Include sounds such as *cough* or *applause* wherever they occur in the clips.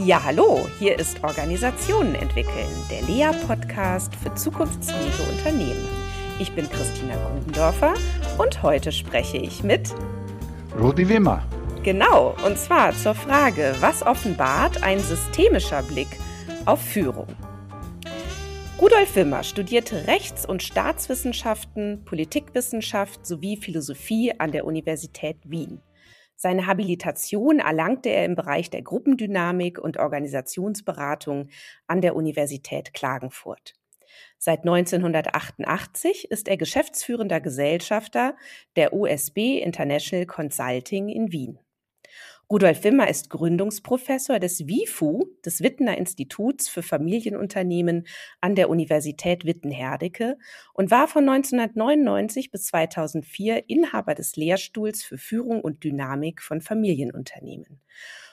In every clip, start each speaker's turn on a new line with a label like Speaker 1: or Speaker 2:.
Speaker 1: Ja, hallo, hier ist Organisationen entwickeln, der Lea-Podcast für zukunftsfähige Unternehmen. Ich bin Christina Grubendorfer und heute spreche ich mit
Speaker 2: Rudi Wimmer.
Speaker 1: Genau, und zwar zur Frage, was offenbart ein systemischer Blick auf Führung? Rudolf Wimmer studierte Rechts- und Staatswissenschaften, Politikwissenschaft sowie Philosophie an der Universität Wien. Seine Habilitation erlangte er im Bereich der Gruppendynamik und Organisationsberatung an der Universität Klagenfurt. Seit 1988 ist er geschäftsführender Gesellschafter der USB International Consulting in Wien. Rudolf Wimmer ist Gründungsprofessor des WIFU, des Wittener Instituts für Familienunternehmen an der Universität Witten-Herdecke und war von 1999 bis 2004 Inhaber des Lehrstuhls für Führung und Dynamik von Familienunternehmen.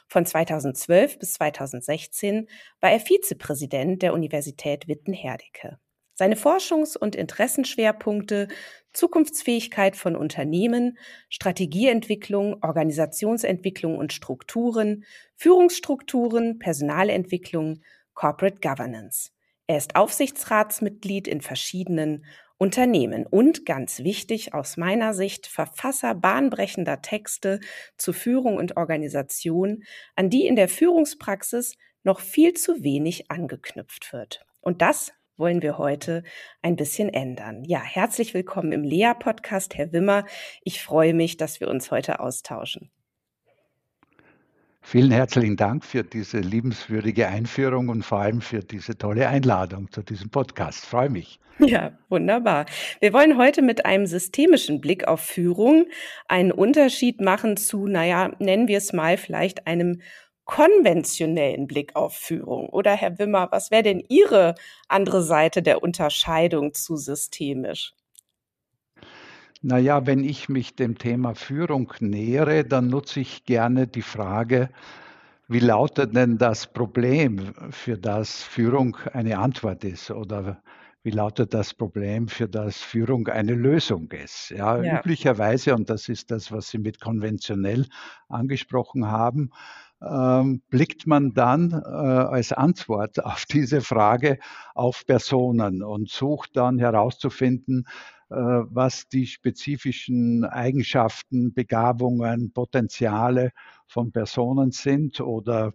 Speaker 1: Von 2012 bis 2016 war er Vizepräsident der Universität Witten-Herdecke. Seine Forschungs- und Interessenschwerpunkte Zukunftsfähigkeit von Unternehmen, Strategieentwicklung, Organisationsentwicklung und Strukturen, Führungsstrukturen, Personalentwicklung, Corporate Governance. Er ist Aufsichtsratsmitglied in verschiedenen Unternehmen und ganz wichtig aus meiner Sicht Verfasser bahnbrechender Texte zu Führung und Organisation, an die in der Führungspraxis noch viel zu wenig angeknüpft wird. Und das wollen wir heute ein bisschen ändern. Ja, herzlich willkommen im Lea-Podcast, Herr Wimmer. Ich freue mich, dass wir uns heute austauschen.
Speaker 2: Vielen herzlichen Dank für diese liebenswürdige Einführung und vor allem für diese tolle Einladung zu diesem Podcast. Freue mich.
Speaker 1: Ja, wunderbar. Wir wollen heute mit einem systemischen Blick auf Führung einen Unterschied machen zu, naja, nennen wir es mal vielleicht einem konventionellen Blick auf Führung? Oder Herr Wimmer, was wäre denn Ihre andere Seite der Unterscheidung zu systemisch?
Speaker 2: Naja, wenn ich mich dem Thema Führung nähere, dann nutze ich gerne die Frage, wie lautet denn das Problem, für das Führung eine Antwort ist? Oder wie lautet das Problem, für das Führung eine Lösung ist? Ja, ja. üblicherweise, und das ist das, was Sie mit konventionell angesprochen haben, ähm, blickt man dann äh, als Antwort *laughs* auf diese Frage auf Personen und sucht dann herauszufinden, äh, was die spezifischen Eigenschaften, Begabungen, Potenziale von Personen sind oder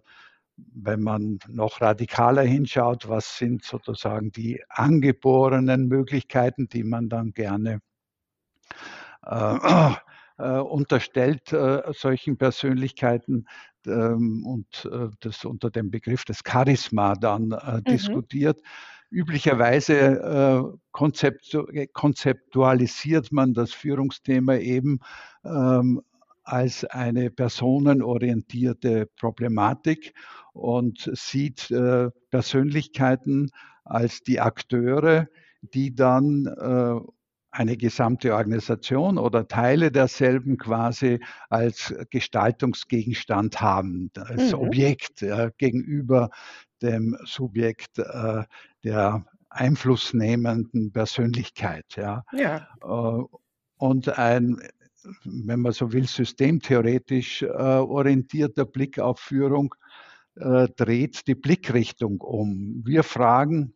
Speaker 2: wenn man noch radikaler hinschaut, was sind sozusagen die angeborenen Möglichkeiten, die man dann gerne äh, *clears throat* äh, unterstellt äh, solchen Persönlichkeiten ähm, und äh, das unter dem Begriff des Charisma dann äh, mhm. diskutiert. Üblicherweise äh, konzeptu konzeptualisiert man das Führungsthema eben ähm, als eine personenorientierte Problematik und sieht äh, Persönlichkeiten als die Akteure, die dann äh, eine gesamte Organisation oder Teile derselben quasi als Gestaltungsgegenstand haben, als mhm. Objekt ja, gegenüber dem Subjekt äh, der einflussnehmenden Persönlichkeit. Ja. ja. Äh, und ein, wenn man so will, systemtheoretisch äh, orientierter Blick auf Führung äh, dreht die Blickrichtung um. Wir fragen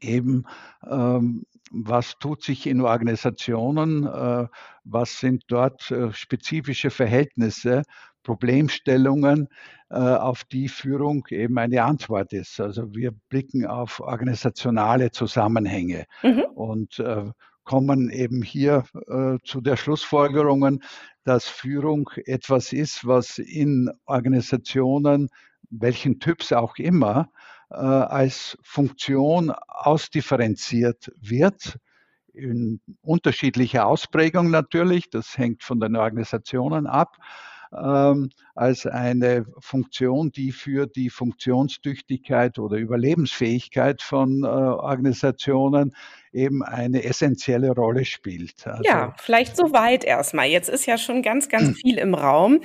Speaker 2: eben, ähm, was tut sich in Organisationen, äh, was sind dort äh, spezifische Verhältnisse, Problemstellungen, äh, auf die Führung eben eine Antwort ist. Also wir blicken auf organisationale Zusammenhänge mhm. und kommen eben hier zu der Schlussfolgerungen, dass Führung etwas ist, was in Organisationen, welchen Typs auch immer, als Funktion ausdifferenziert wird, in unterschiedlicher Ausprägung natürlich, das hängt von den Organisationen ab, ähm, als eine Funktion, die für die Funktionstüchtigkeit oder Überlebensfähigkeit von äh, Organisationen eben eine essentielle Rolle spielt.
Speaker 1: Also, ja, vielleicht soweit erstmal. Jetzt ist ja schon ganz, ganz *clears throat* viel im Raum.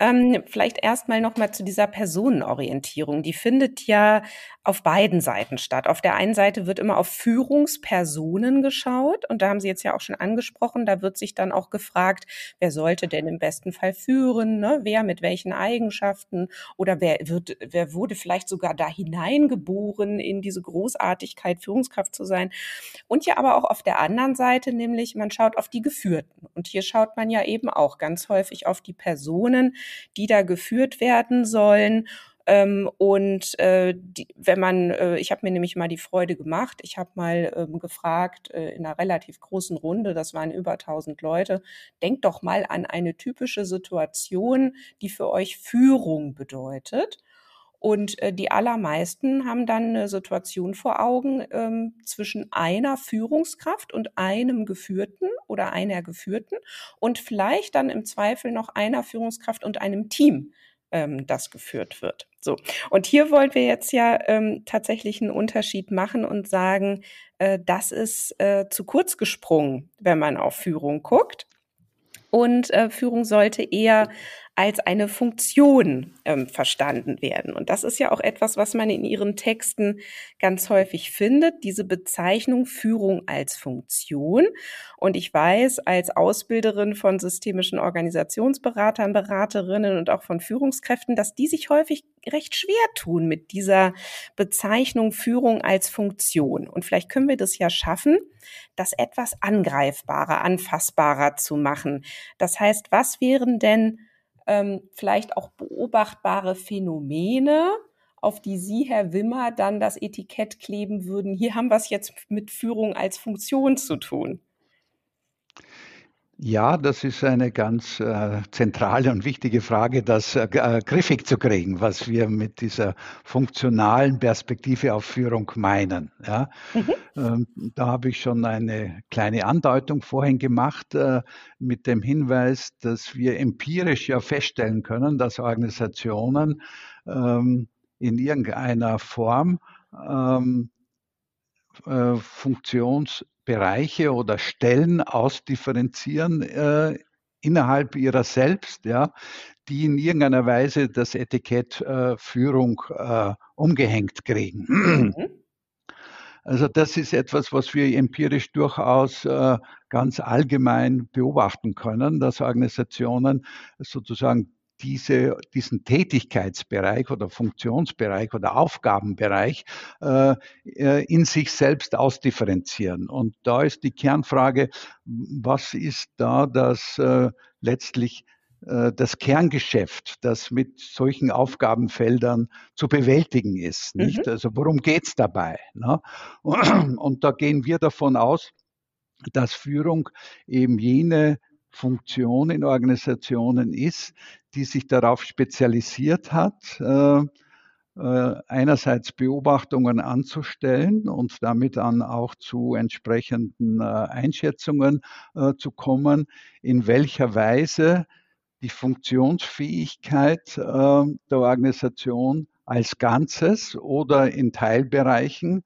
Speaker 1: Ähm, vielleicht erstmal nochmal zu dieser Personenorientierung. Die findet ja auf beiden Seiten statt. Auf der einen Seite wird immer auf Führungspersonen geschaut und da haben Sie jetzt ja auch schon angesprochen, da wird sich dann auch gefragt, wer sollte denn im besten Fall führen, ne? wer mit welchen welchen Eigenschaften oder wer wird, wer wurde vielleicht sogar da hineingeboren in diese Großartigkeit, Führungskraft zu sein. Und ja aber auch auf der anderen Seite, nämlich man schaut auf die Geführten. Und hier schaut man ja eben auch ganz häufig auf die Personen, die da geführt werden sollen ähm, und äh, die, wenn man, äh, ich habe mir nämlich mal die Freude gemacht, ich habe mal ähm, gefragt äh, in einer relativ großen Runde, das waren über 1000 Leute, denkt doch mal an eine typische Situation, die für euch Führung bedeutet. Und äh, die allermeisten haben dann eine Situation vor Augen ähm, zwischen einer Führungskraft und einem Geführten oder einer Geführten und vielleicht dann im Zweifel noch einer Führungskraft und einem Team, ähm, das geführt wird. So. Und hier wollen wir jetzt ja ähm, tatsächlich einen Unterschied machen und sagen, äh, das ist äh, zu kurz gesprungen, wenn man auf Führung guckt. Und äh, Führung sollte eher als eine Funktion ähm, verstanden werden. Und das ist ja auch etwas, was man in ihren Texten ganz häufig findet, diese Bezeichnung Führung als Funktion. Und ich weiß, als Ausbilderin von systemischen Organisationsberatern, Beraterinnen und auch von Führungskräften, dass die sich häufig recht schwer tun mit dieser Bezeichnung Führung als Funktion. Und vielleicht können wir das ja schaffen, das etwas angreifbarer, anfassbarer zu machen. Das heißt, was wären denn ähm, vielleicht auch beobachtbare Phänomene, auf die Sie, Herr Wimmer, dann das Etikett kleben würden. Hier haben wir es jetzt mit Führung als Funktion zu tun.
Speaker 2: Ja, das ist eine ganz äh, zentrale und wichtige Frage, das äh, äh, griffig zu kriegen, was wir mit dieser funktionalen Perspektive auf Führung meinen. Ja? Mhm. Ähm, da habe ich schon eine kleine Andeutung vorhin gemacht äh, mit dem Hinweis, dass wir empirisch ja feststellen können, dass Organisationen ähm, in irgendeiner Form ähm, äh, Funktionsbereiche oder Stellen ausdifferenzieren äh, innerhalb ihrer selbst, ja, die in irgendeiner Weise das Etikett äh, Führung äh, umgehängt kriegen. Mhm. Also das ist etwas, was wir empirisch durchaus äh, ganz allgemein beobachten können, dass Organisationen sozusagen diese, diesen Tätigkeitsbereich oder Funktionsbereich oder Aufgabenbereich äh, äh, in sich selbst ausdifferenzieren. Und da ist die Kernfrage, was ist da das äh, letztlich äh, das Kerngeschäft, das mit solchen Aufgabenfeldern zu bewältigen ist. Nicht? Mhm. Also worum geht's dabei? Ne? Und da gehen wir davon aus, dass Führung eben jene Funktion in Organisationen ist, die sich darauf spezialisiert hat, äh, äh, einerseits Beobachtungen anzustellen und damit dann auch zu entsprechenden äh, Einschätzungen zu kommen, in welcher Weise die Funktionsfähigkeit der Organisation als Ganzes oder in Teilbereichen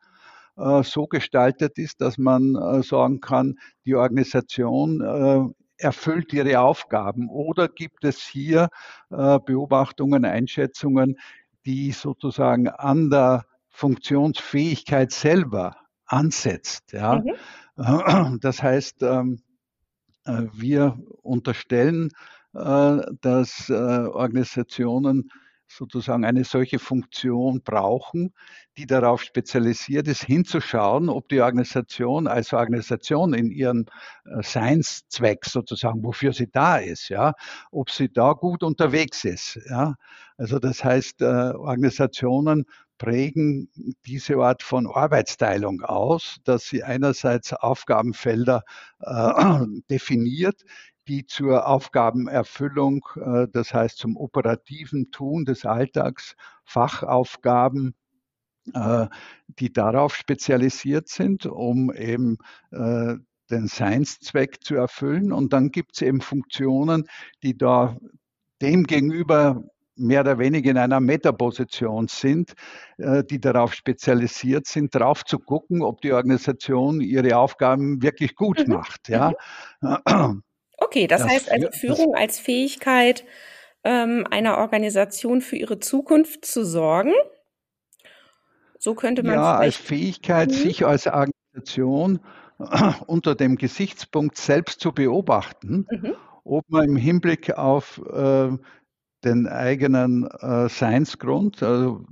Speaker 2: so gestaltet ist, dass man sagen kann, die Organisation erfüllt ihre Aufgaben? Oder gibt es hier äh, Beobachtungen, Einschätzungen, die sozusagen an der Funktionsfähigkeit selber ansetzt? Ja? Mhm. *clears throat* Das heißt, ähm, äh, wir unterstellen, äh, dass Organisationen sozusagen eine solche Funktion brauchen, die darauf spezialisiert ist, hinzuschauen, ob die Organisation als Organisation in ihrem äh, Seinszweck sozusagen, wofür sie da ist, ja, ob sie da gut unterwegs ist. Ja. Also das heißt, äh, Organisationen prägen diese Art von Arbeitsteilung aus, dass sie einerseits Aufgabenfelder äh, *clears throat* definiert, die zur Aufgabenerfüllung, äh, das heißt zum operativen Tun des Alltags, Fachaufgaben, äh, die darauf spezialisiert sind, um eben äh, den Seinszweck zu erfüllen. Und dann gibt es eben Funktionen, die da demgegenüber mehr oder weniger in einer Metaposition sind, die darauf spezialisiert sind, darauf zu gucken, ob die Organisation ihre Aufgaben wirklich gut mhm. macht. Ja.
Speaker 1: Okay, das, das heißt also Führung als Fähigkeit ähm, einer Organisation für ihre Zukunft zu sorgen.
Speaker 2: So könnte man ja als Fähigkeit, mhm. sich als Organisation *clears throat* unter dem Gesichtspunkt selbst zu beobachten, mhm. ob man im Hinblick auf äh, den eigenen äh, Seinsgrund, also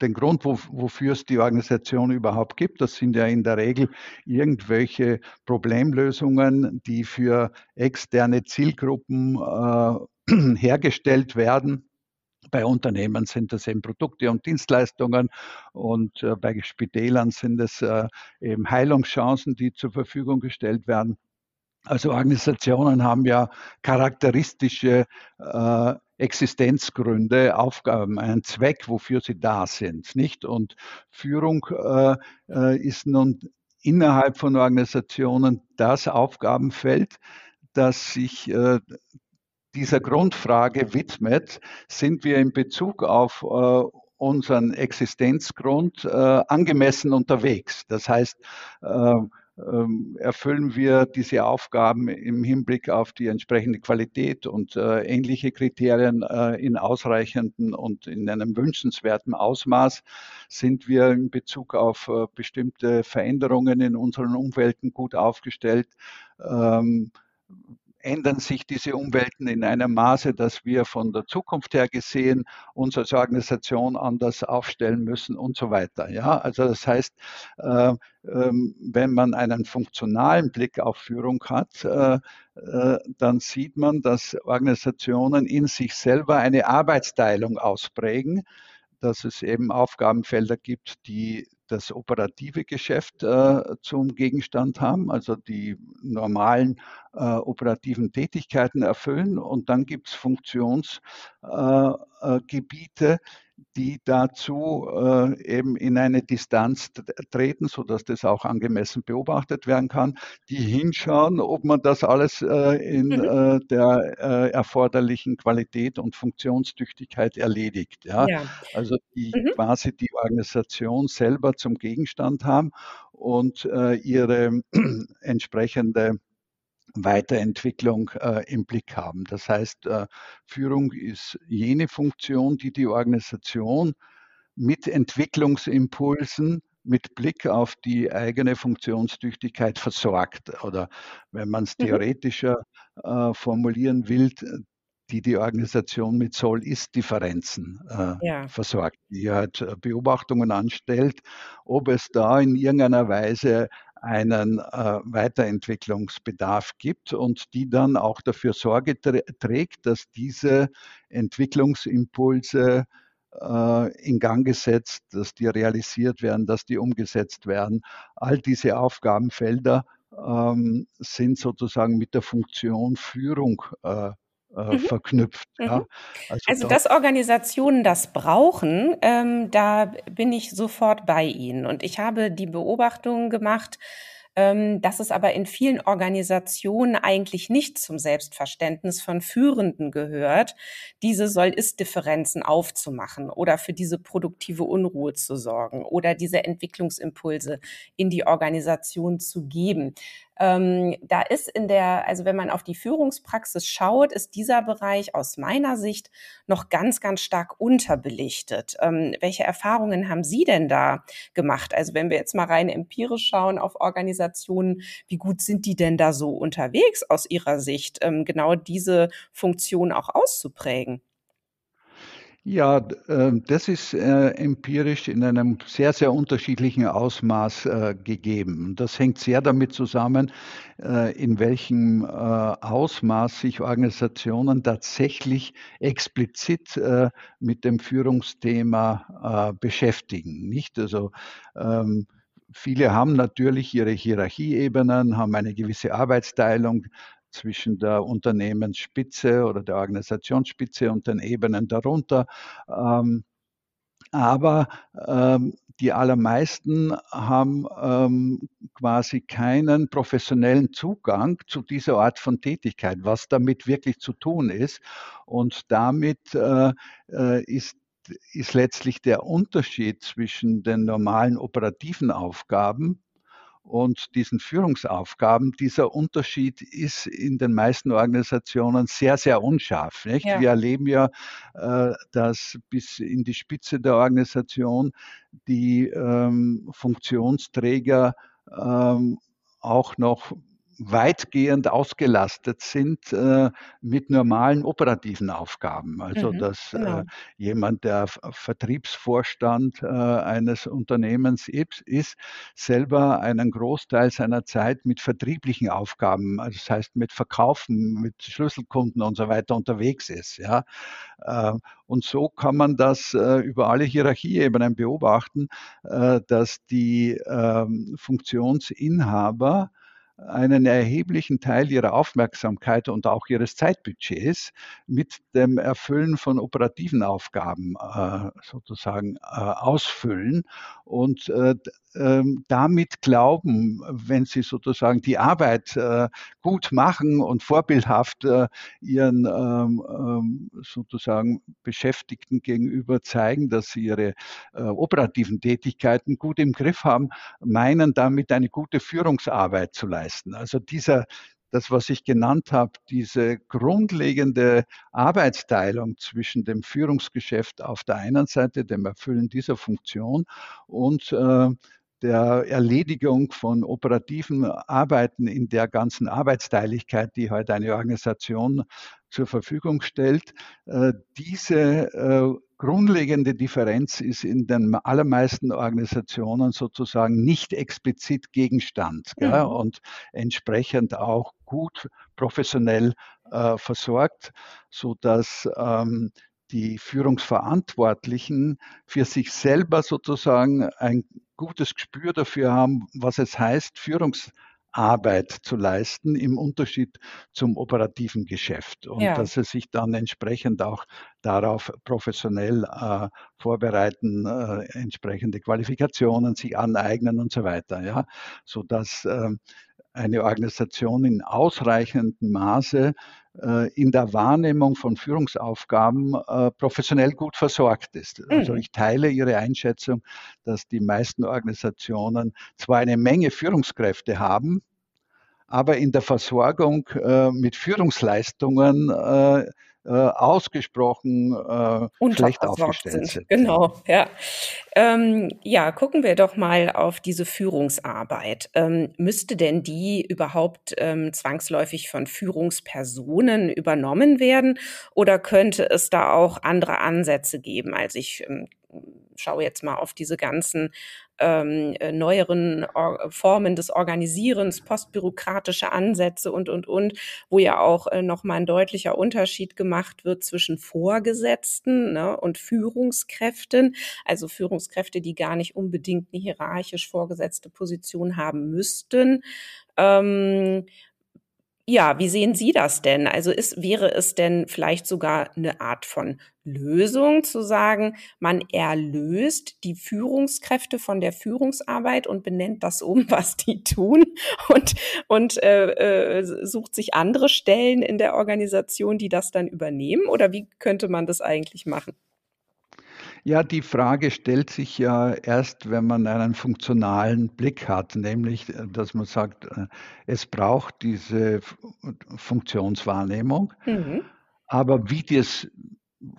Speaker 2: den Grund, wo, wofür es die Organisation überhaupt gibt. Das sind ja in der Regel irgendwelche Problemlösungen, die für externe Zielgruppen äh, *clears throat* hergestellt werden. Bei Unternehmen sind das eben Produkte und Dienstleistungen und äh, bei Spitälern sind es äh, eben Heilungschancen, die zur Verfügung gestellt werden. Also Organisationen haben ja charakteristische äh, Existenzgründe, Aufgaben, einen Zweck, wofür sie da sind, nicht? Und Führung äh, äh, ist nun innerhalb von Organisationen das Aufgabenfeld, das sich äh, dieser Grundfrage widmet, sind wir in Bezug auf äh, unseren Existenzgrund äh, angemessen unterwegs. Das heißt, äh, erfüllen wir diese Aufgaben im Hinblick auf die entsprechende Qualität und äh, ähnliche Kriterien äh, in ausreichenden und in einem wünschenswerten Ausmaß? Sind wir in Bezug auf äh, bestimmte Veränderungen in unseren Umwelten gut aufgestellt? Ähm, ändern sich diese Umwelten in einem Maße, dass wir von der Zukunft her gesehen uns als Organisation anders aufstellen müssen und so weiter. Ja, also das heißt, äh, ähm, wenn man einen funktionalen Blick auf Führung hat, äh, äh, dann sieht man, dass Organisationen in sich selber eine Arbeitsteilung ausprägen dass es eben Aufgabenfelder gibt, die das operative Geschäft äh, zum Gegenstand haben, also die normalen äh, operativen Tätigkeiten erfüllen. Und dann gibt es Funktionsgebiete, äh, die dazu äh, eben in eine Distanz treten, sodass das auch angemessen beobachtet werden kann, die hinschauen, ob man das alles äh, in mhm. äh, der äh, erforderlichen Qualität und Funktionstüchtigkeit erledigt. Ja? ja. Also die mhm. quasi die Organisation selber zum Gegenstand haben und äh, ihre *clears throat* entsprechende Weiterentwicklung äh, im Blick haben. Das heißt, äh, Führung ist jene Funktion, die die Organisation mit Entwicklungsimpulsen mit Blick auf die eigene Funktionstüchtigkeit versorgt. Oder wenn man es mhm. theoretischer äh, formulieren will, die die Organisation mit Soll-Ist-Differenzen äh, ja. versorgt, die halt Beobachtungen anstellt, ob es da in irgendeiner Weise einen äh, Weiterentwicklungsbedarf gibt und die dann auch dafür Sorge trägt, dass diese Entwicklungsimpulse äh, in Gang gesetzt, dass die realisiert werden, dass die umgesetzt werden. All diese Aufgabenfelder ähm, sind sozusagen mit der Funktion Führung äh, äh, mhm. verknüpft. Mhm. Ja.
Speaker 1: Also, also dass Organisationen das brauchen, ähm, da bin ich sofort bei Ihnen. Und ich habe die Beobachtung gemacht, ähm, dass es aber in vielen Organisationen eigentlich nicht zum Selbstverständnis von Führenden gehört, diese Soll-Ist-Differenzen aufzumachen oder für diese produktive Unruhe zu sorgen oder diese Entwicklungsimpulse in die Organisation zu geben. Ähm, da ist in der, also wenn man auf die Führungspraxis schaut, ist dieser Bereich aus meiner Sicht noch ganz, ganz stark unterbelichtet. Ähm, welche Erfahrungen haben Sie denn da gemacht? Also wenn wir jetzt mal rein empirisch schauen auf Organisationen, wie gut sind die denn da so unterwegs aus Ihrer Sicht, ähm, genau diese Funktion auch auszuprägen?
Speaker 2: Ja, ähm, das ist äh, empirisch in einem sehr, sehr unterschiedlichen Ausmaß äh, gegeben. Das hängt sehr damit zusammen, äh, in welchem Ausmaß sich Organisationen tatsächlich explizit mit dem Führungsthema beschäftigen. Nicht also ähm, Viele haben natürlich ihre Hierarchieebenen, haben eine gewisse Arbeitsteilung, zwischen der Unternehmensspitze oder der Organisationsspitze und den Ebenen darunter. Ähm, aber ähm, die allermeisten haben ähm, quasi keinen professionellen Zugang zu dieser Art von Tätigkeit, was damit wirklich zu tun ist. Und damit äh, äh ist ist letztlich der Unterschied zwischen den normalen operativen Aufgaben und diesen Führungsaufgaben. Dieser Unterschied ist in den meisten Organisationen sehr, sehr unscharf. Nicht? Ja. Wir erleben ja, äh, dass bis in die Spitze der Organisation die ähm, Funktionsträger ähm, auch noch weitgehend ausgelastet sind äh, mit normalen operativen Aufgaben. Also mhm, dass genau. äh, jemand, der Vertriebsvorstand äh, eines Unternehmens ist, selber einen Großteil seiner Zeit mit vertrieblichen Aufgaben, also das heißt mit Verkaufen, mit Schlüsselkunden und so weiter unterwegs ist. Ja. Äh, und so kann man das äh, über alle Hierarchieebenen beobachten, äh, dass die ähm, Funktionsinhaber einen erheblichen Teil ihrer Aufmerksamkeit und auch ihres Zeitbudgets mit dem Erfüllen von operativen Aufgaben äh, sozusagen äh, ausfüllen und äh, ähm, damit glauben, wenn sie sozusagen die Arbeit gut machen und vorbildhaft ihren ähm, ähm, sozusagen Beschäftigten gegenüber zeigen, dass sie ihre operativen Tätigkeiten gut im Griff haben, meinen damit eine gute Führungsarbeit zu leisten. Also dieser das, was ich genannt habe, diese grundlegende Arbeitsteilung zwischen dem Führungsgeschäft auf der einen Seite, dem Erfüllen dieser Funktion und äh, der Erledigung von operativen Arbeiten in der ganzen Arbeitsteiligkeit, die heute eine Organisation zur Verfügung stellt. Äh, diese äh, grundlegende Differenz ist in den allermeisten Organisationen sozusagen nicht explizit Gegenstand mhm. und entsprechend auch gut professionell äh, versorgt, sodass ähm, die Führungsverantwortlichen für sich selber sozusagen ein gutes Gespür dafür haben, was es heißt, Führungsarbeit zu leisten im Unterschied zum operativen Geschäft und ja. dass sie sich dann entsprechend auch darauf professionell äh, vorbereiten, äh, entsprechende Qualifikationen sich aneignen und so weiter, ja, so dass äh, eine Organisation in ausreichendem Maße äh, in der Wahrnehmung von Führungsaufgaben äh, professionell gut versorgt ist. Also mhm. ich teile Ihre Einschätzung, dass die meisten Organisationen zwar eine Menge Führungskräfte haben, aber in der Versorgung äh, mit Führungsleistungen äh, ausgesprochen äh, schlecht aufgestellt sind. sind.
Speaker 1: Genau, ja. Ähm, ja, gucken wir doch mal auf diese Führungsarbeit. Ähm, müsste denn die überhaupt ähm, zwangsläufig von Führungspersonen übernommen werden oder könnte es da auch andere Ansätze geben? Also ich ähm, schaue jetzt mal auf diese ganzen ähm, äh, neueren Or Formen des Organisierens, postbürokratische Ansätze und, und, und, wo ja auch äh, nochmal ein deutlicher Unterschied gemacht wird zwischen Vorgesetzten ne, und Führungskräften, also Führungskräfte, die gar nicht unbedingt eine hierarchisch vorgesetzte Position haben müssten. Ähm, ja, wie sehen Sie das denn? Also ist, wäre es denn vielleicht sogar eine Art von Lösung zu sagen, man erlöst die Führungskräfte von der Führungsarbeit und benennt das um, *laughs* was die tun und, und äh, äh, sucht sich andere Stellen in der Organisation, die das dann übernehmen? Oder wie könnte man das eigentlich machen?
Speaker 2: Ja, die Frage stellt sich ja erst, wenn man einen funktionalen Blick hat, nämlich, äh, dass man sagt, äh, es braucht diese Funktionswahrnehmung, mhm. aber wie das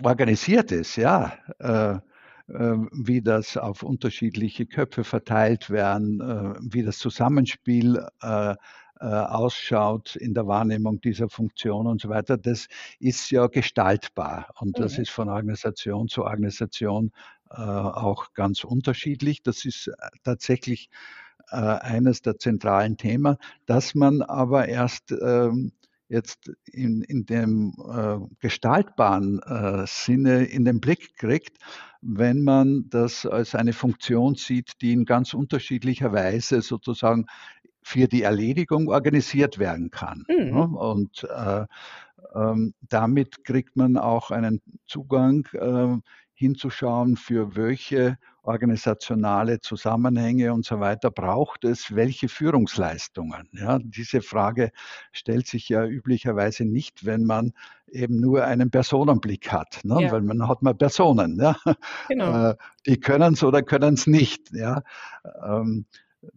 Speaker 2: organisiert ist, ja, äh, äh, wie das auf unterschiedliche Köpfe verteilt werden, wie das Zusammenspiel ausschaut in der Wahrnehmung dieser Funktion und so weiter, das ist ja gestaltbar. Und das mhm. ist von Organisation zu Organisation äh, auch ganz unterschiedlich. Das ist äh, tatsächlich äh, eines der zentralen Themen, dass man aber erst ähm, jetzt in, in dem äh, gestaltbaren äh, Sinne in den Blick kriegt, wenn man das als eine Funktion sieht, die in ganz unterschiedlicher Weise sozusagen für die Erledigung organisiert werden kann. Mhm. Ne? Und äh, ähm, damit kriegt man auch einen Zugang äh, hinzuschauen, für welche organisationale Zusammenhänge und so weiter braucht es welche Führungsleistungen. Ja, diese Frage stellt sich ja üblicherweise nicht, wenn man eben nur einen Personenblick hat, ne? ja. weil man hat mal Personen, ja? genau. Äh, die können es oder können es nicht. Ja? Ähm,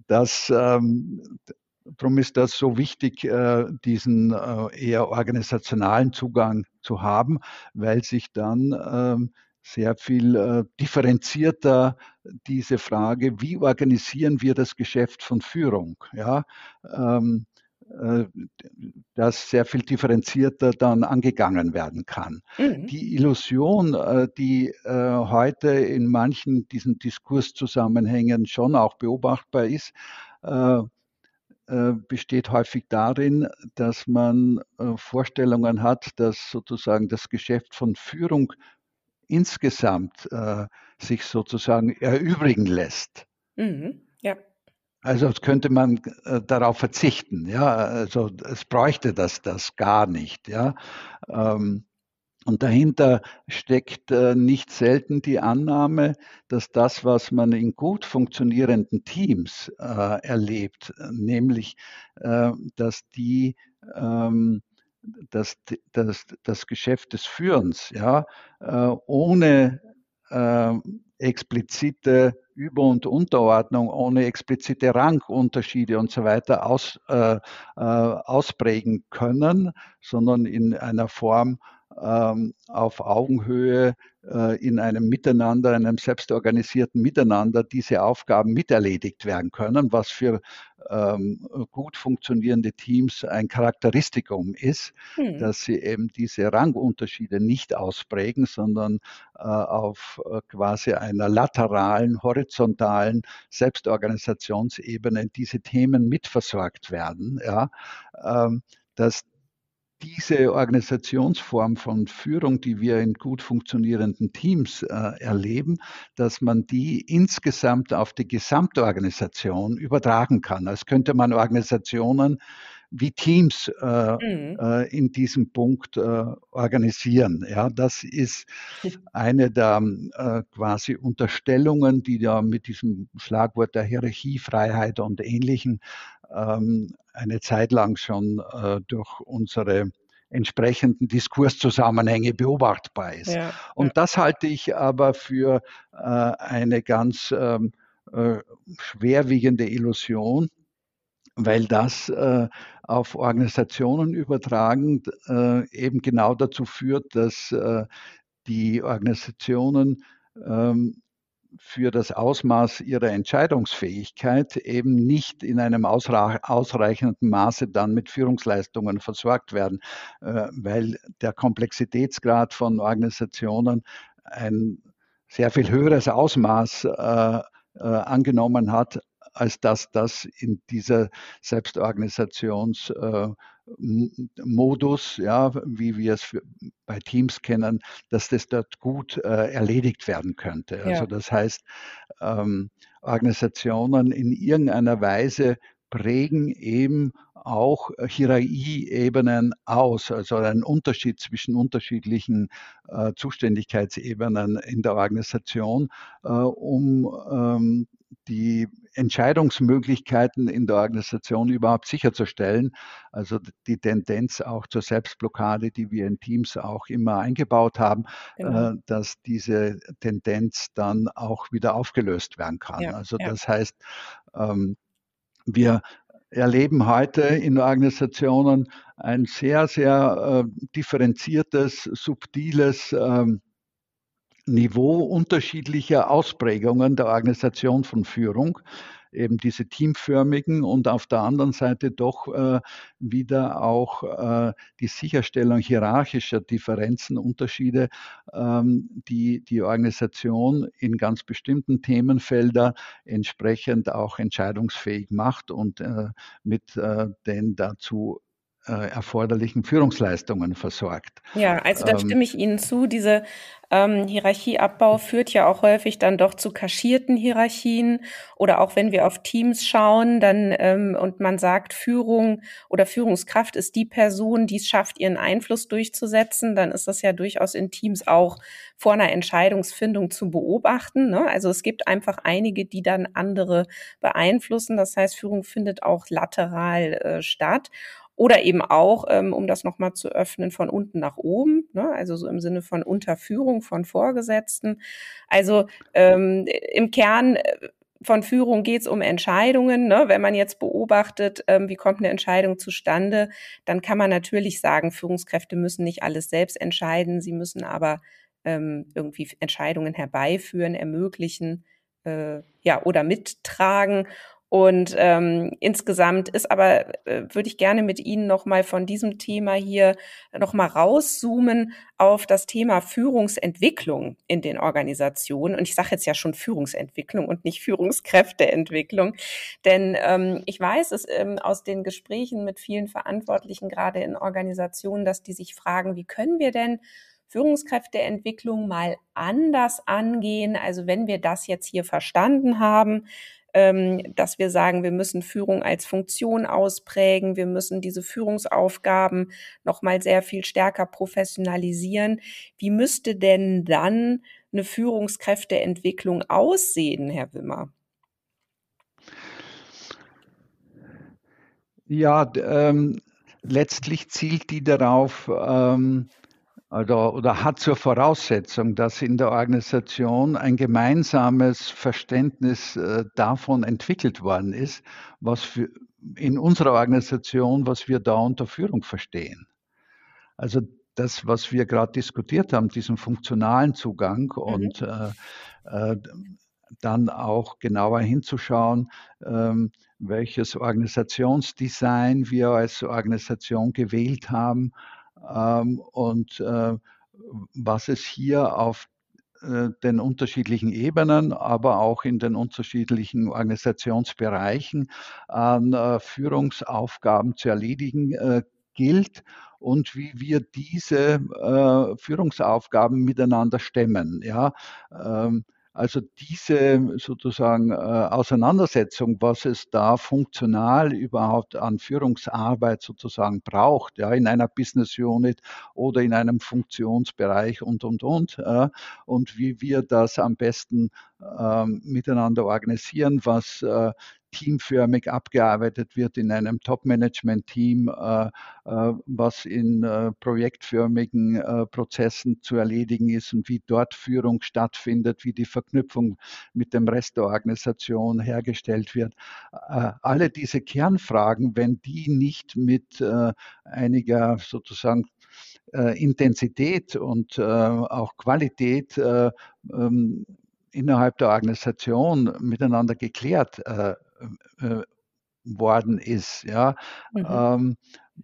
Speaker 2: das, ähm, darum ist das so wichtig, äh, diesen äh, eher organisationalen Zugang zu haben, weil sich dann ähm, sehr viel äh, differenzierter diese Frage, wie organisieren wir das Geschäft von Führung? Ja, ähm, das sehr viel differenzierter dann angegangen werden kann. Mhm. Die Illusion, die heute in manchen diesen Diskurszusammenhängen schon auch beobachtbar ist, besteht häufig darin, dass man Vorstellungen hat, dass sozusagen das Geschäft von Führung insgesamt sich sozusagen erübrigen lässt. Mhm. Also könnte man äh, darauf verzichten, ja. Also es bräuchte das, das gar nicht, ja. Ähm, und dahinter steckt äh, nicht selten die Annahme, dass das, was man in gut funktionierenden Teams äh, erlebt, nämlich äh, dass die ähm, dass, dass das Geschäft des Führens ja, äh, ohne äh, explizite Über- und Unterordnung, ohne explizite Rangunterschiede und so weiter aus, äh, äh, ausprägen können, sondern in einer Form ähm, auf Augenhöhe äh, in einem Miteinander, einem selbstorganisierten Miteinander diese Aufgaben miterledigt werden können, was für ähm, gut funktionierende Teams ein Charakteristikum ist, hm. dass sie eben diese Rangunterschiede nicht ausprägen, sondern äh, auf äh, quasi einer lateralen, horizontalen Selbstorganisationsebene diese Themen mitversorgt werden. Ja, ähm, dass diese Organisationsform von Führung, die wir in gut funktionierenden Teams äh, erleben, dass man die insgesamt auf die Gesamtorganisation übertragen kann. Als könnte man Organisationen wie Teams äh, mhm. äh, in diesem Punkt äh, organisieren. Ja, das ist *laughs* eine der äh, quasi Unterstellungen, die ja mit diesem Schlagwort der Hierarchiefreiheit und Ähnlichen ähm, eine Zeit lang schon äh, durch unsere entsprechenden Diskurszusammenhänge beobachtbar ist. Ja, Und ja. das halte ich aber für äh, eine ganz ähm, äh, schwerwiegende Illusion, weil das äh, auf Organisationen übertragen eben genau dazu führt, dass die Organisationen ähm, für das Ausmaß ihrer Entscheidungsfähigkeit eben nicht in einem ausreichenden Maße dann mit Führungsleistungen versorgt werden, äh, weil der Komplexitätsgrad von Organisationen ein sehr viel höheres Ausmaß äh, äh, angenommen hat, als dass das in dieser Selbstorganisationsmodus, ja, wie wir es bei Teams kennen, dass das dort gut äh, erledigt werden könnte. Also ja. das heißt, ähm, Organisationen in irgendeiner Weise prägen eben auch Hierarchieebenen aus, also einen Unterschied zwischen unterschiedlichen äh, Zuständigkeitsebenen in der Organisation, äh, um ähm, die Entscheidungsmöglichkeiten in der Organisation überhaupt sicherzustellen. Also die Tendenz auch zur Selbstblockade, die wir in Teams auch immer eingebaut haben, genau. äh, dass diese Tendenz dann auch wieder aufgelöst werden kann. Ja, also ja. das heißt, ähm, wir erleben heute in Organisationen ein sehr, sehr äh, differenziertes, subtiles ähm, Niveau unterschiedlicher Ausprägungen der Organisation von Führung, eben diese teamförmigen und auf der anderen Seite doch äh, wieder auch äh, die Sicherstellung hierarchischer Differenzen, Unterschiede, ähm, die die Organisation in ganz bestimmten Themenfeldern entsprechend auch entscheidungsfähig macht und äh, mit äh, den dazu erforderlichen Führungsleistungen versorgt.
Speaker 1: Ja, also da ähm, stimme ich Ihnen zu. Diese ähm, Hierarchieabbau führt ja auch häufig dann doch zu kaschierten Hierarchien oder auch wenn wir auf Teams schauen, dann ähm, und man sagt, Führung oder Führungskraft ist die Person, die es schafft, ihren Einfluss durchzusetzen, dann ist das ja durchaus in Teams auch vor einer Entscheidungsfindung zu beobachten. Ne? Also es gibt einfach einige, die dann andere beeinflussen. Das heißt, Führung findet auch lateral äh, statt. Oder eben auch, ähm, um das nochmal zu öffnen, von unten nach oben, ne? also so im Sinne von Unterführung von Vorgesetzten. Also ähm, im Kern äh, von Führung geht es um Entscheidungen. Ne? Wenn man jetzt beobachtet, ähm, wie kommt eine Entscheidung zustande, dann kann man natürlich sagen, Führungskräfte müssen nicht alles selbst entscheiden, sie müssen aber ähm, irgendwie Entscheidungen herbeiführen, ermöglichen, äh, ja, oder mittragen. Und ähm, insgesamt ist aber, äh, würde ich gerne mit Ihnen nochmal von diesem Thema hier nochmal rauszoomen auf das Thema Führungsentwicklung in den Organisationen. Und ich sage jetzt ja schon Führungsentwicklung und nicht Führungskräfteentwicklung. Denn ähm, ich weiß es ähm, aus den Gesprächen mit vielen Verantwortlichen, gerade in Organisationen, dass die sich fragen, wie können wir denn Führungskräfteentwicklung mal anders angehen? Also wenn wir das jetzt hier verstanden haben, dass wir sagen, wir müssen Führung als Funktion ausprägen, wir müssen diese Führungsaufgaben nochmal sehr viel stärker professionalisieren. Wie müsste denn dann eine Führungskräfteentwicklung aussehen, Herr Wimmer?
Speaker 2: Ja, ähm, letztlich zielt die darauf, ähm, oder, oder hat zur Voraussetzung, dass in der Organisation ein gemeinsames Verständnis äh, davon entwickelt worden ist, was für, in unserer Organisation, was wir da unter Führung verstehen. Also das, was wir gerade diskutiert haben, diesen funktionalen Zugang mhm. und äh, äh, dann auch genauer hinzuschauen, ähm, welches Organisationsdesign wir als Organisation gewählt haben ähm, und äh, was es hier auf äh, den unterschiedlichen Ebenen, aber auch in den unterschiedlichen Organisationsbereichen an äh, Führungsaufgaben zu erledigen äh, gilt und wie wir diese Führungsaufgaben miteinander stemmen. Ja, ähm, also diese sozusagen äh, Auseinandersetzung, was es da funktional überhaupt an Führungsarbeit sozusagen braucht, ja, in einer Business Unit oder in einem Funktionsbereich und, und, und, äh, und wie wir das am besten äh, miteinander organisieren, was äh, teamförmig abgearbeitet wird in einem Top-Management-Team, äh, äh, was in äh, projektförmigen Prozessen zu erledigen ist und wie dort Führung stattfindet, wie die Verknüpfung mit dem Rest der Organisation hergestellt wird. Alle diese Kernfragen, wenn die nicht mit einiger sozusagen Intensität und auch Qualität ähm, innerhalb der Organisation miteinander geklärt äh, äh, worden ist, ja, mhm. ähm,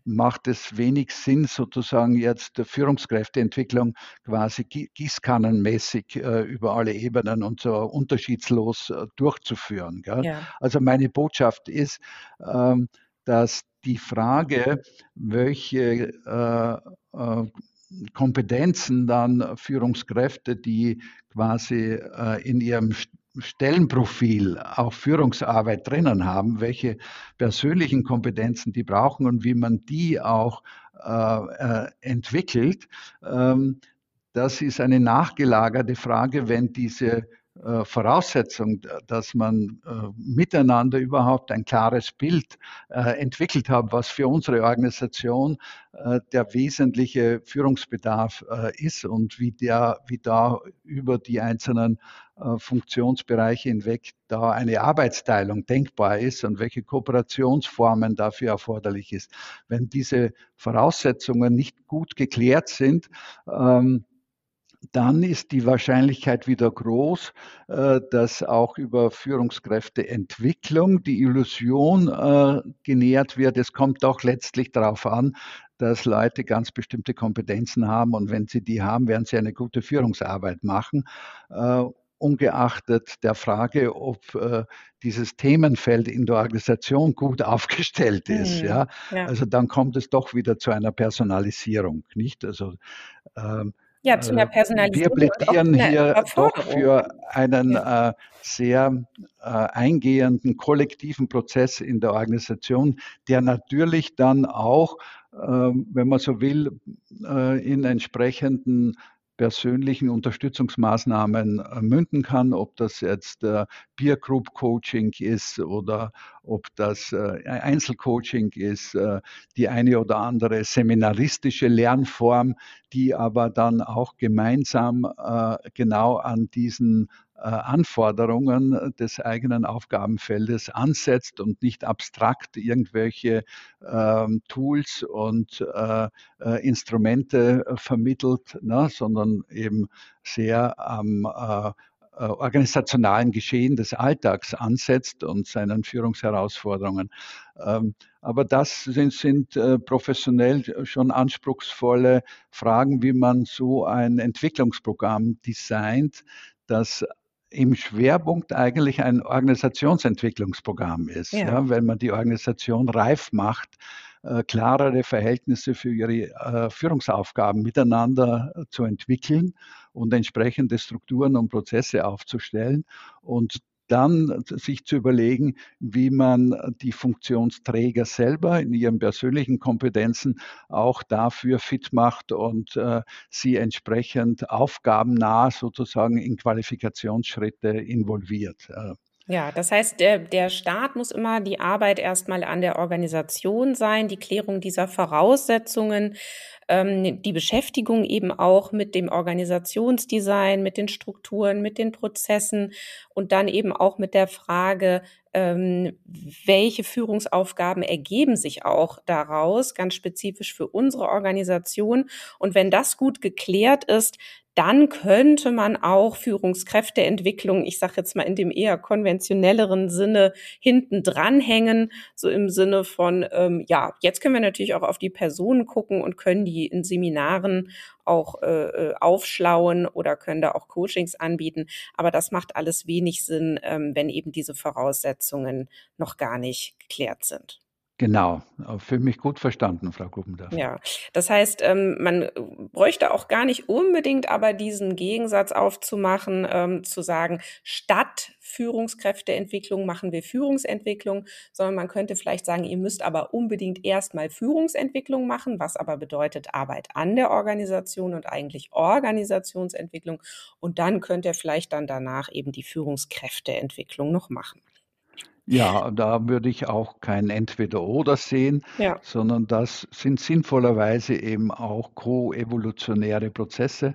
Speaker 2: macht es wenig Sinn, sozusagen jetzt der Führungskräfteentwicklung quasi gießkannenmäßig äh, über alle Ebenen und so unterschiedslos äh, durchzuführen. Ja. Also meine Botschaft ist, ähm, dass die Frage, welche äh, äh, Kompetenzen dann Führungskräfte, die quasi äh, in ihrem Stellenprofil auch Führungsarbeit drinnen haben, welche persönlichen Kompetenzen die brauchen und wie man die auch äh, äh entwickelt. Ähm, das ist eine nachgelagerte Frage, wenn diese Voraussetzung, dass man äh, miteinander überhaupt ein klares Bild äh, entwickelt hat, was für unsere Organisation äh, der wesentliche Führungsbedarf äh, ist und wie der, wie da über die einzelnen äh, Funktionsbereiche hinweg da eine Arbeitsteilung denkbar ist und welche Kooperationsformen dafür erforderlich ist. Wenn diese Voraussetzungen nicht gut geklärt sind, ähm, dann ist die Wahrscheinlichkeit wieder groß, äh, dass auch über Führungskräfteentwicklung die Illusion äh, genährt wird. Es kommt doch letztlich darauf an, dass Leute ganz bestimmte Kompetenzen haben und wenn sie die haben, werden sie eine gute Führungsarbeit machen äh, ungeachtet der Frage, ob dieses Themenfeld in der Organisation gut *laughs* aufgestellt ist. Mhm, ja? ja? Also dann kommt es doch wieder zu einer Personalisierung, nicht? Also ähm,
Speaker 1: ja, zu einer äh, Personalisierung.
Speaker 2: Wir plädieren hier doch für einen äh, sehr äh, eingehenden kollektiven Prozess in der Organisation, der natürlich dann auch, äh, wenn man so will, äh, in entsprechenden persönlichen Unterstützungsmaßnahmen äh, münden kann, ob das jetzt äh, Peer Group Coaching ist oder ob das äh, Einzelcoaching ist, äh, die eine oder andere seminaristische Lernform, die aber dann auch gemeinsam äh, genau an diesen äh, Anforderungen des eigenen Aufgabenfeldes ansetzt und nicht abstrakt irgendwelche ähm, Tools und äh, äh, Instrumente vermittelt, ne, sondern eben sehr am äh, organisationalen Geschehen des Alltags ansetzt und seinen Führungsherausforderungen. Ähm, aber das sind, sind äh, professionell schon anspruchsvolle Fragen, wie man so ein Entwicklungsprogramm designt, das im Schwerpunkt eigentlich ein Organisationsentwicklungsprogramm ist. Ja. ja wenn man die Organisation reif macht, äh, klarere Verhältnisse für ihre äh, Führungsaufgaben miteinander äh, zu entwickeln und entsprechende Strukturen und Prozesse aufzustellen und dann sich zu überlegen, wie man die Funktionsträger selber in ihren persönlichen Kompetenzen auch dafür fit macht und äh, sie entsprechend aufgabennah sozusagen in Qualifikationsschritte involviert.
Speaker 1: Ja, das heißt, der, der Staat muss immer die Arbeit erstmal an der Organisation sein, die Klärung dieser Voraussetzungen, ähm, die Beschäftigung eben auch mit dem Organisationsdesign, mit den Strukturen, mit den Prozessen und dann eben auch mit der Frage, ähm, welche Führungsaufgaben ergeben sich auch daraus, ganz spezifisch für unsere Organisation. Und wenn das gut geklärt ist, dann könnte man auch Führungskräfteentwicklung, ich sage jetzt mal in dem eher konventionelleren Sinne, hinten dranhängen, so im Sinne von, ähm, ja, jetzt können wir natürlich auch auf die Personen gucken und können die in Seminaren auch äh, äh, aufschlauen oder können da auch Coachings anbieten. Aber das macht alles wenig Sinn, ähm, wenn eben diese Voraussetzungen noch gar nicht geklärt sind.
Speaker 2: Genau, für mich gut verstanden, Frau Gruppendorf.
Speaker 1: Ja, das heißt, ähm, man bräuchte auch gar nicht unbedingt aber diesen Gegensatz aufzumachen, ähm, zu sagen, statt Führungskräfteentwicklung machen wir Führungsentwicklung, sondern man könnte vielleicht sagen, ihr müsst aber unbedingt erstmal Führungsentwicklung machen, was aber bedeutet Arbeit an der Organisation und eigentlich Organisationsentwicklung. Und dann könnt ihr vielleicht dann danach eben die Führungskräfteentwicklung noch machen.
Speaker 2: Ja, da würde ich auch kein Entweder-Oder sehen,
Speaker 1: Ja.
Speaker 2: sondern das sind sinnvollerweise eben auch koevolutionäre Prozesse,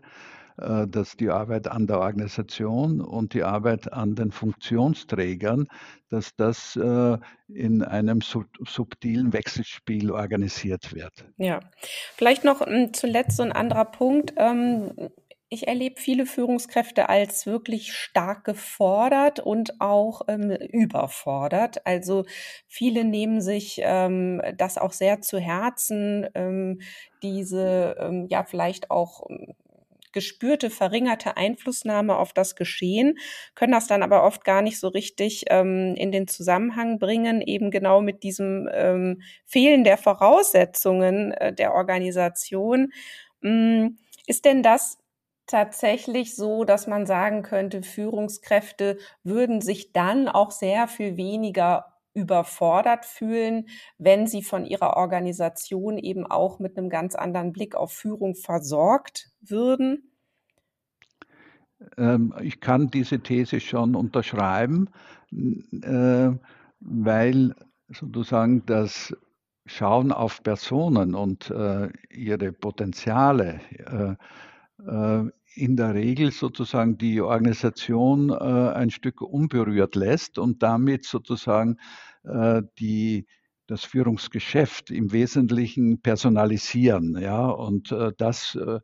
Speaker 2: äh, dass die Arbeit an der Organisation und die Arbeit an den Funktionsträgern, dass das äh, in einem subtilen Wechselspiel organisiert wird.
Speaker 1: Ja, vielleicht noch hm, zuletzt so ein anderer Punkt. Ähm, ich erlebe viele Führungskräfte als wirklich stark gefordert und auch ähm, überfordert. Also viele nehmen sich ähm, das auch sehr zu Herzen, ähm, diese ähm, ja vielleicht auch ähm, gespürte verringerte Einflussnahme auf das Geschehen, können das dann aber oft gar nicht so richtig ähm, in den Zusammenhang bringen, eben genau mit diesem ähm, Fehlen der Voraussetzungen äh, der Organisation. Ähm, ist denn das tatsächlich so, dass man sagen könnte, Führungskräfte würden sich dann auch sehr viel weniger überfordert fühlen, wenn sie von ihrer Organisation eben auch mit einem ganz anderen Blick auf Führung versorgt würden?
Speaker 2: Ähm, ich kann diese These schon unterschreiben, äh, weil sozusagen das Schauen auf Personen und äh, ihre Potenziale äh, in der Regel sozusagen die Organisation äh, ein Stück unberührt lässt und damit sozusagen äh, die, das Führungsgeschäft im Wesentlichen personalisieren. Ja, und äh, das äh,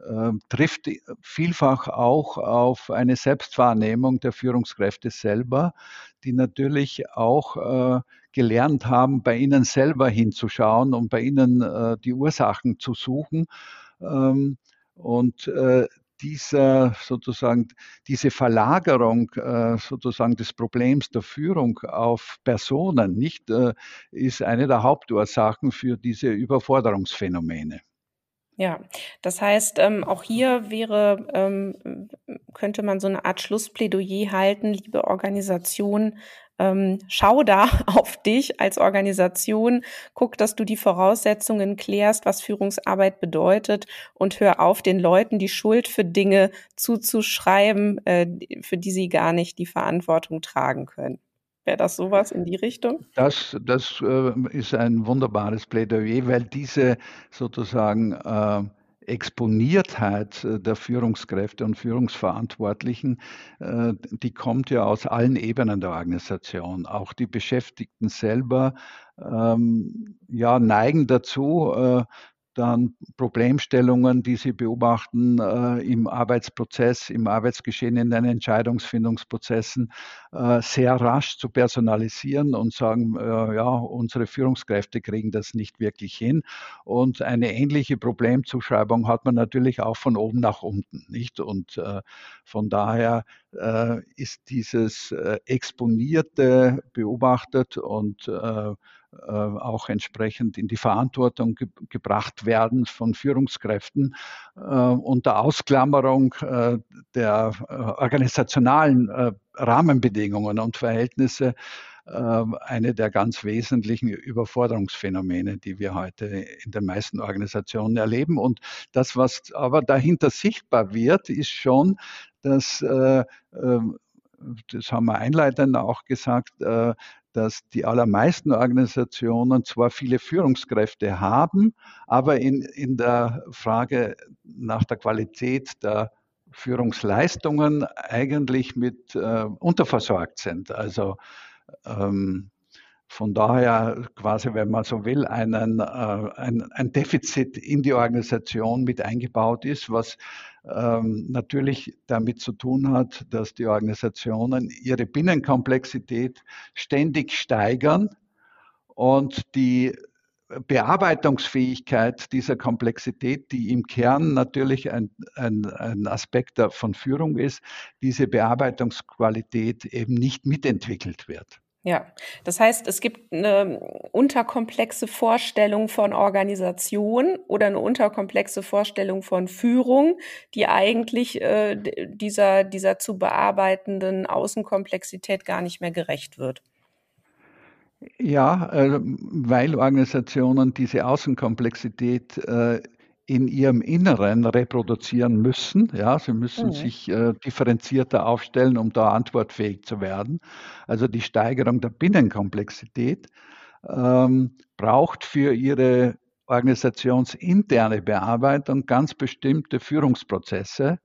Speaker 2: äh, trifft vielfach auch auf eine Selbstwahrnehmung der Führungskräfte selber, die natürlich auch gelernt haben, bei ihnen selber hinzuschauen und bei ihnen die Ursachen zu suchen. Ähm, und äh, dieser sozusagen diese Verlagerung äh, sozusagen des Problems der Führung auf Personen nicht äh, ist eine der Hauptursachen für diese Überforderungsphänomene.
Speaker 1: Ja, das heißt, ähm, auch hier wäre, ähm, könnte man so eine Art Schlussplädoyer halten, liebe Organisation, ähm, schau da *laughs* auf dich als Organisation, guck, dass du die Voraussetzungen klärst, was Führungsarbeit bedeutet und hör auf, den Leuten die Schuld für Dinge zuzuschreiben, äh, für die sie gar nicht die Verantwortung tragen können. Wäre das sowas in die Richtung?
Speaker 2: Das, das äh, ist ein wunderbares Plädoyer, weil diese sozusagen äh, Exponiertheit äh, der Führungskräfte und Führungsverantwortlichen, äh, die kommt ja aus allen Ebenen der Organisation. Auch die Beschäftigten selber ähm, ja, neigen dazu, äh, dann Problemstellungen, die Sie beobachten äh, im Arbeitsprozess, im Arbeitsgeschehen, in den Entscheidungsfindungsprozessen, äh, sehr rasch zu personalisieren und sagen, äh, ja, unsere Führungskräfte kriegen das nicht wirklich hin. Und eine ähnliche Problemzuschreibung hat man natürlich auch von oben nach unten, nicht? Und äh, von daher äh, ist dieses äh, exponierte, beobachtet und auch entsprechend in die Verantwortung ge gebracht werden von Führungskräften äh, unter Ausklammerung äh, der äh, organisationalen äh, Rahmenbedingungen und Verhältnisse äh, eine der ganz wesentlichen Überforderungsphänomene, die wir heute in den meisten Organisationen erleben. Und das, was aber dahinter sichtbar wird, ist schon, dass ähm, das haben wir einleitend auch gesagt, dass die allermeisten Organisationen zwar viele Führungskräfte haben, aber in, in der Frage nach der Qualität der Führungsleistungen eigentlich mit äh, unterversorgt sind. Also ähm, von daher quasi, wenn man so will, einen, äh, ein, ein Defizit in die Organisation mit eingebaut ist, was ähm, natürlich damit zu tun hat, dass die Organisationen ihre Binnenkomplexität ständig steigern und die Bearbeitungsfähigkeit dieser Komplexität, die im Kern natürlich ein, ein, ein Aspekt von Führung ist, diese Bearbeitungsqualität eben nicht mitentwickelt wird.
Speaker 1: Ja, das heißt, es gibt eine unterkomplexe Vorstellung von Organisation oder eine unterkomplexe Vorstellung von Führung, die eigentlich äh, dieser, dieser zu bearbeitenden Außenkomplexität gar nicht mehr gerecht wird.
Speaker 2: Ja, äh, weil Organisationen diese Außenkomplexität äh, in ihrem Inneren reproduzieren müssen. Ja, sie müssen mhm. sich äh, differenzierter aufstellen, um da antwortfähig zu werden. Also die Steigerung der Binnenkomplexität ähm, braucht für ihre organisationsinterne Bearbeitung ganz bestimmte Führungsprozesse.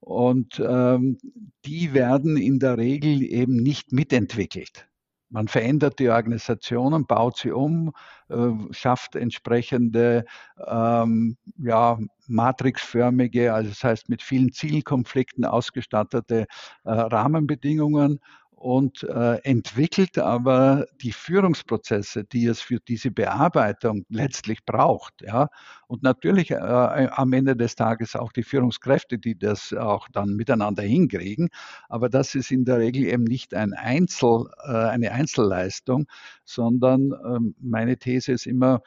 Speaker 2: Und ähm, die werden in der Regel eben nicht mitentwickelt. Man verändert die Organisationen, baut sie um, äh, schafft entsprechende ähm, ja, matrixförmige, also das heißt mit vielen Zielkonflikten ausgestattete äh, Rahmenbedingungen und äh, entwickelt aber die Führungsprozesse, die es für diese Bearbeitung letztlich braucht. Ja? Und natürlich äh, am Ende des Tages auch die Führungskräfte, die das auch dann miteinander hinkriegen. Aber das ist in der Regel eben nicht ein Einzel, äh, eine Einzelleistung, sondern ähm, meine These ist immer,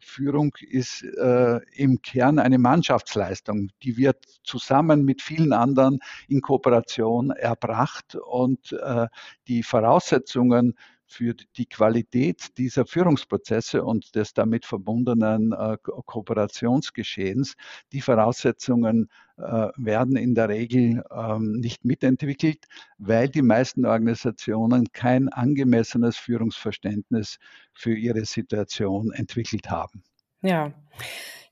Speaker 2: Führung ist äh, im Kern eine Mannschaftsleistung. Die wird zusammen mit vielen anderen in Kooperation erbracht und äh, die Voraussetzungen für die Qualität dieser Führungsprozesse und des damit verbundenen äh, Kooperationsgeschehens. Die Voraussetzungen äh, werden in der Regel ähm, nicht mitentwickelt, weil die meisten Organisationen kein angemessenes Führungsverständnis für ihre Situation entwickelt haben.
Speaker 1: Ja.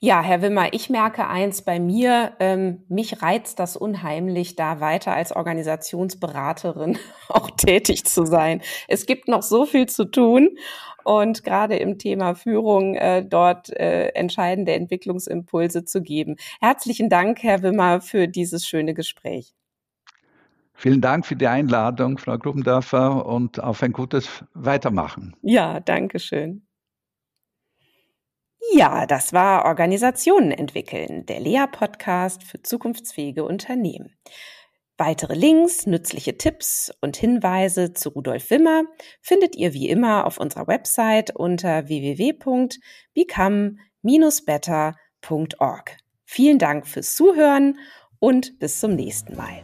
Speaker 1: Ja, Herr Wimmer, ich merke eins bei mir, ähm, mich reizt das unheimlich, da weiter als Organisationsberaterin *laughs* auch tätig zu sein. Es gibt noch so viel zu tun und gerade im Thema Führung äh, dort äh, entscheidende Entwicklungsimpulse zu geben. Herzlichen Dank, Herr Wimmer, für dieses schöne Gespräch.
Speaker 2: Vielen Dank für die Einladung, Frau Grubendorfer, und auf ein gutes Weitermachen.
Speaker 1: Ja, danke schön. Ja, das war Organisationen entwickeln, der Lea-Podcast für zukunftsfähige Unternehmen. Weitere Links, nützliche Tipps und Hinweise zu Rudolf Wimmer findet ihr wie immer auf unserer Website unter www.become-better.org. Vielen Dank fürs Zuhören und bis zum nächsten Mal.